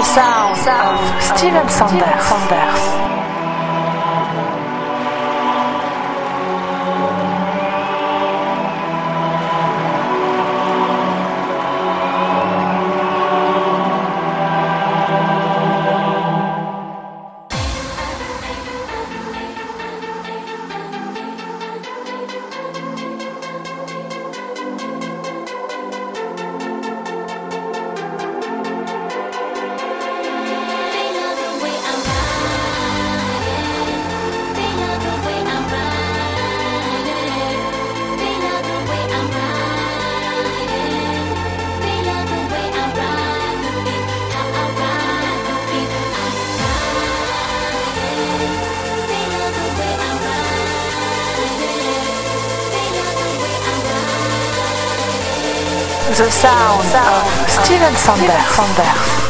The sound of Steven Sanders. The Steven Sanders. libérée, qu'on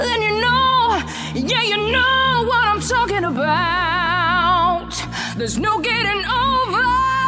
Then you know, yeah, you know what I'm talking about. There's no getting over.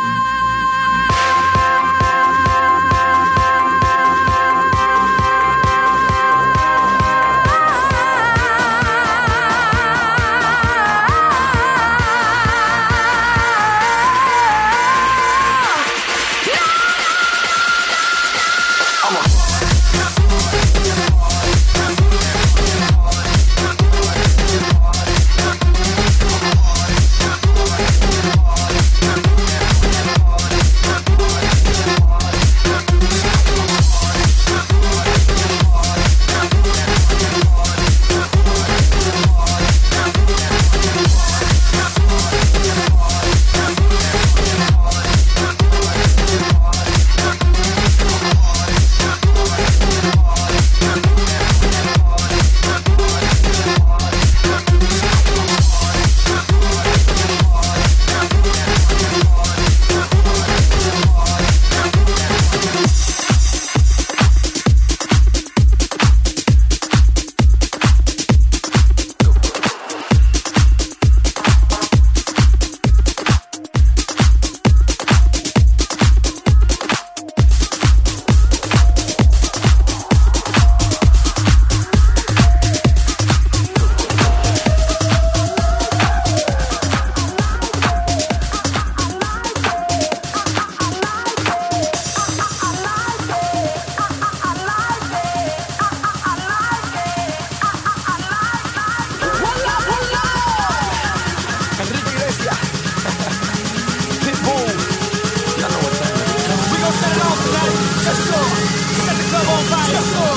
Yes, sir.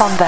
on that.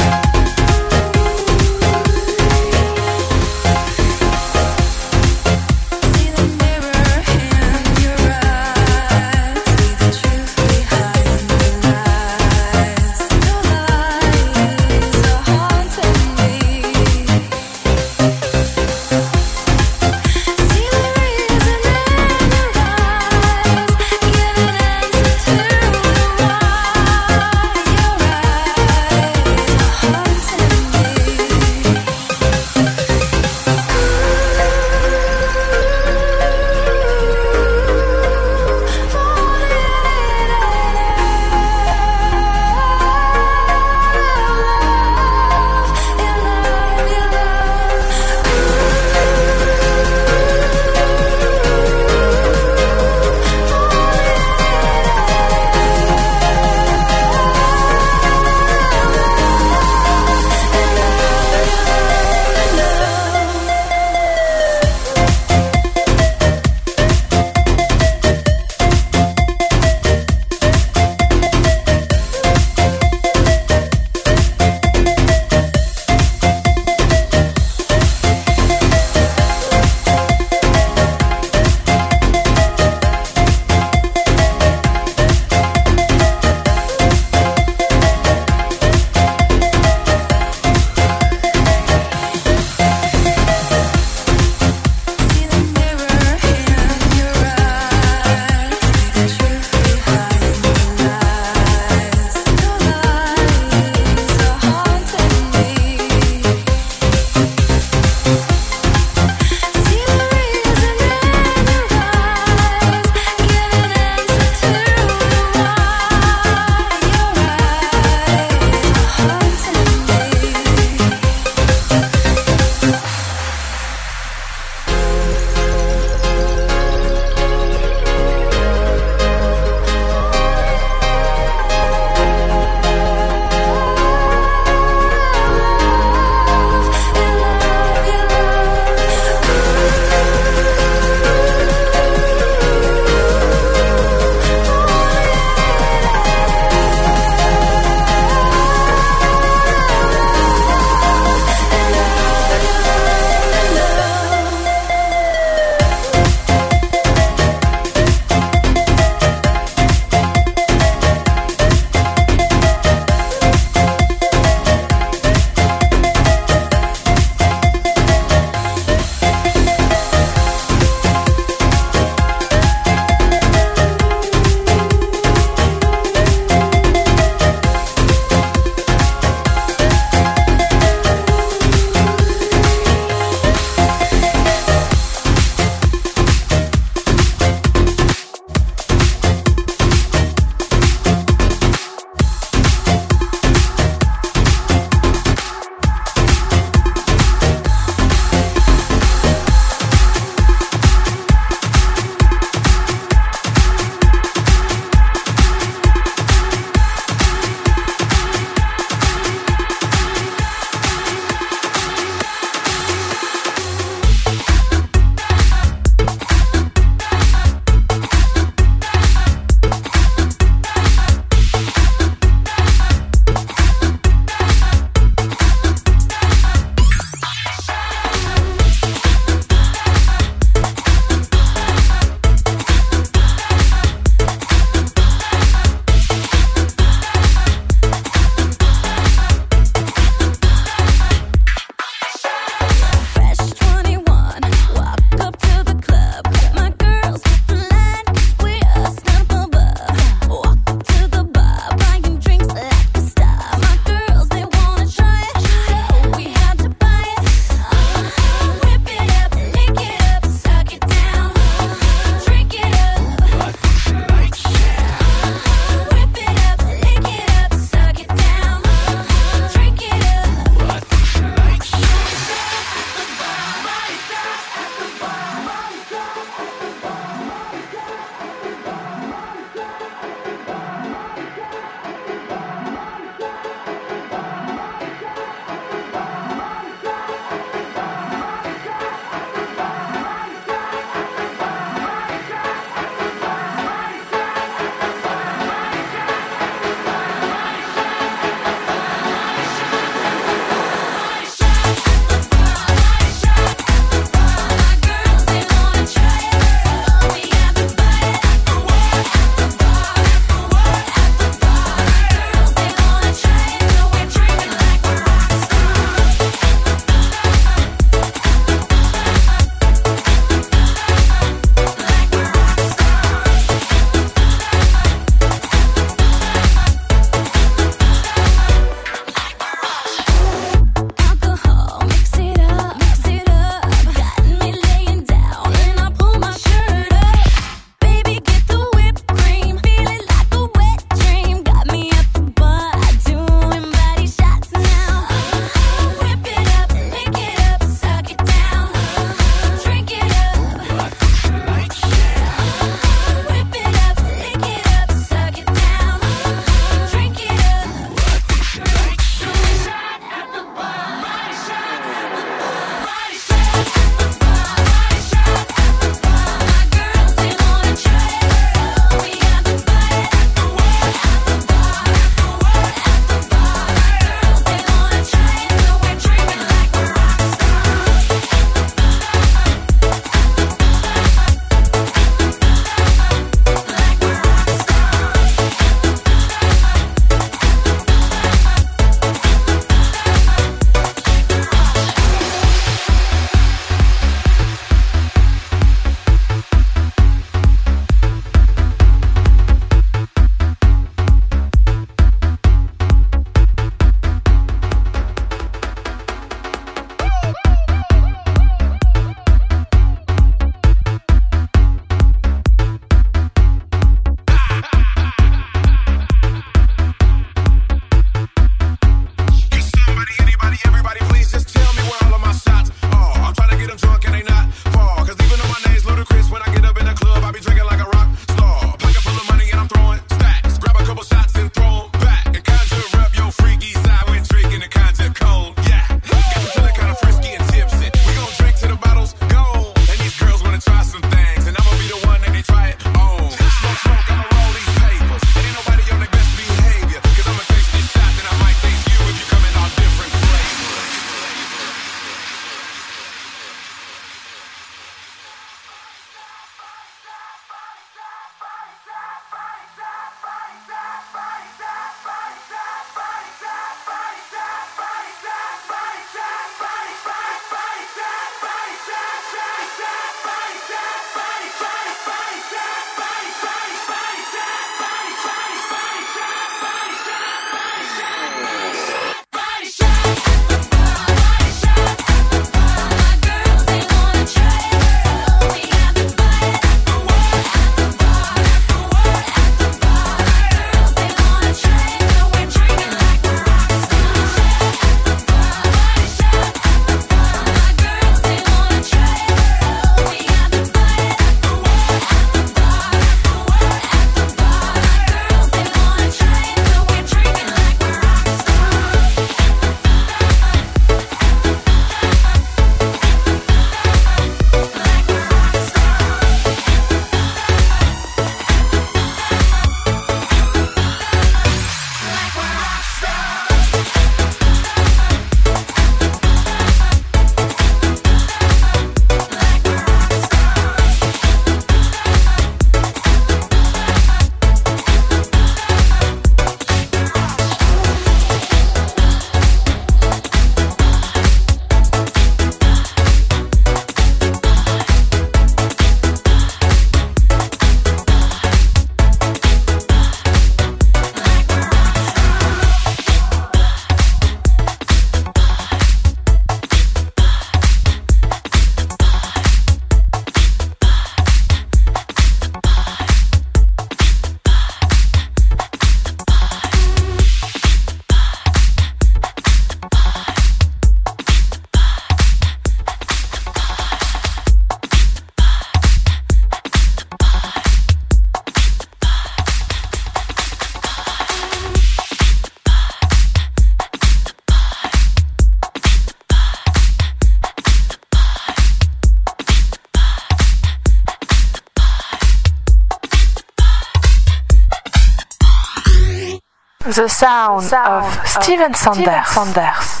The sound, of Steven Sanders. Sanders.